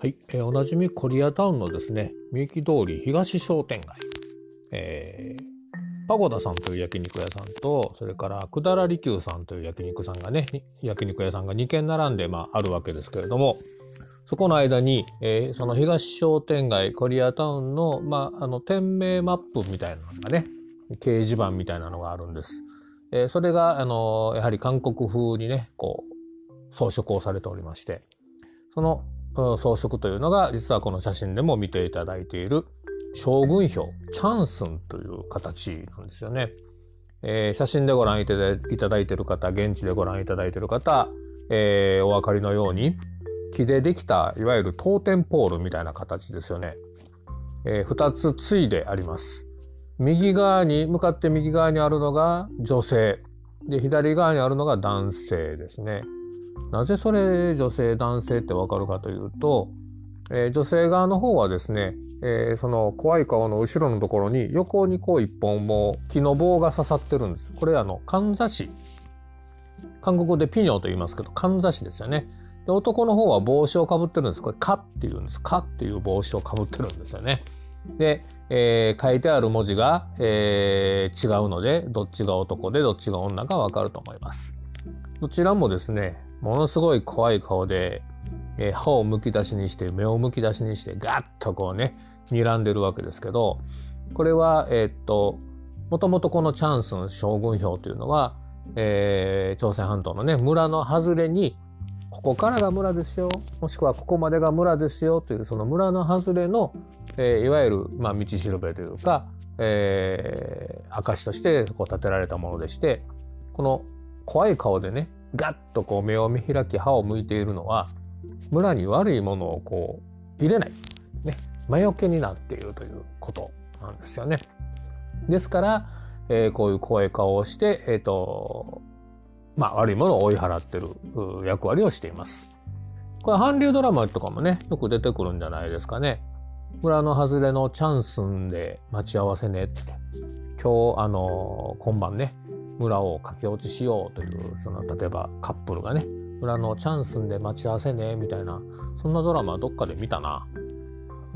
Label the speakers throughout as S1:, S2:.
S1: はい、えー、おなじみコリアタウンのですね、三木通り東商店街、えー、パゴダさんという焼肉屋さんと、それからくだらりきゅうさんという焼肉さんがね、焼肉屋さんが2軒並んで、まあ、あるわけですけれども、そこの間に、えー、その東商店街コリアタウンの、まあ、あの、店名マップみたいなのがね、掲示板みたいなのがあるんです。えー、それが、あの、やはり韓国風にね、こう、装飾をされておりまして、その装飾というのが実はこの写真でも見ていただいている将軍表チャンスンという形なんですよね。えー、写真でご覧いただいている方現地でご覧いただいている方、えー、お分かりのように木でできたいわゆるトーテンポールみたいな形ですよね。えー、2つついであります。右側に向かって右側にあるのが女性で左側にあるのが男性ですね。なぜそれ女性男性ってわかるかというと、えー、女性側の方はですね、えー、その怖い顔の後ろのところに横にこう一本も木の棒が刺さってるんです。これあの、かんざし。韓国語でピニョと言いますけど、かんざしですよね。で男の方は帽子をかぶってるんです。これ、かっていうんです。かっていう帽子をかぶってるんですよね。で、えー、書いてある文字が、えー、違うので、どっちが男でどっちが女かわかると思います。どちらもですね、ものすごい怖い顔で、えー、歯をむき出しにして目をむき出しにしてガッとこうね睨んでるわけですけどこれはえー、っともともとこのチャンスン将軍表というのは、えー、朝鮮半島のね村の外れにここからが村ですよもしくはここまでが村ですよというその村の外れの、えー、いわゆる、まあ、道しるべというか、えー、証としてこう建てられたものでしてこの怖い顔でねガッとこう目を見開き歯を向いているのは村に悪いものをこう入れない、ね、魔除けになっているということなんですよね。ですから、えー、こういう怖い顔をして、えーとまあ、悪いものを追い払ってる役割をしています。これ韓流ドラマとかもねよく出てくるんじゃないですかね。村の外れのチャンスンで待ち合わせねって今日あの今晩ね村を駆け落ちしようというその例えばカップルがね村のチャンスで待ち合わせねみたいなそんなドラマどっかで見たな。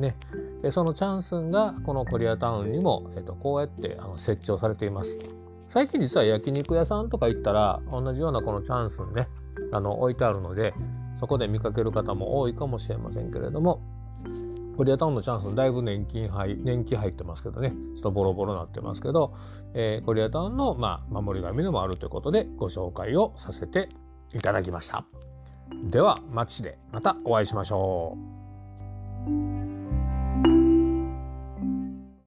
S1: ね、でそのチャンスがこのコリアタウンにも、えー、とこうやってあの設置をされています。最近実は焼肉屋さんとか行ったら同じようなこのチャンスンねあの置いてあるのでそこで見かける方も多いかもしれませんけれどもコリアタウンのチャンスだいぶ年金入年金入ってますけどねちょっとボロボロになってますけど、えー、コリアタウンの、まあ、守り神でもあるということでご紹介をさせていただきました。では街でまたお会いしましょう。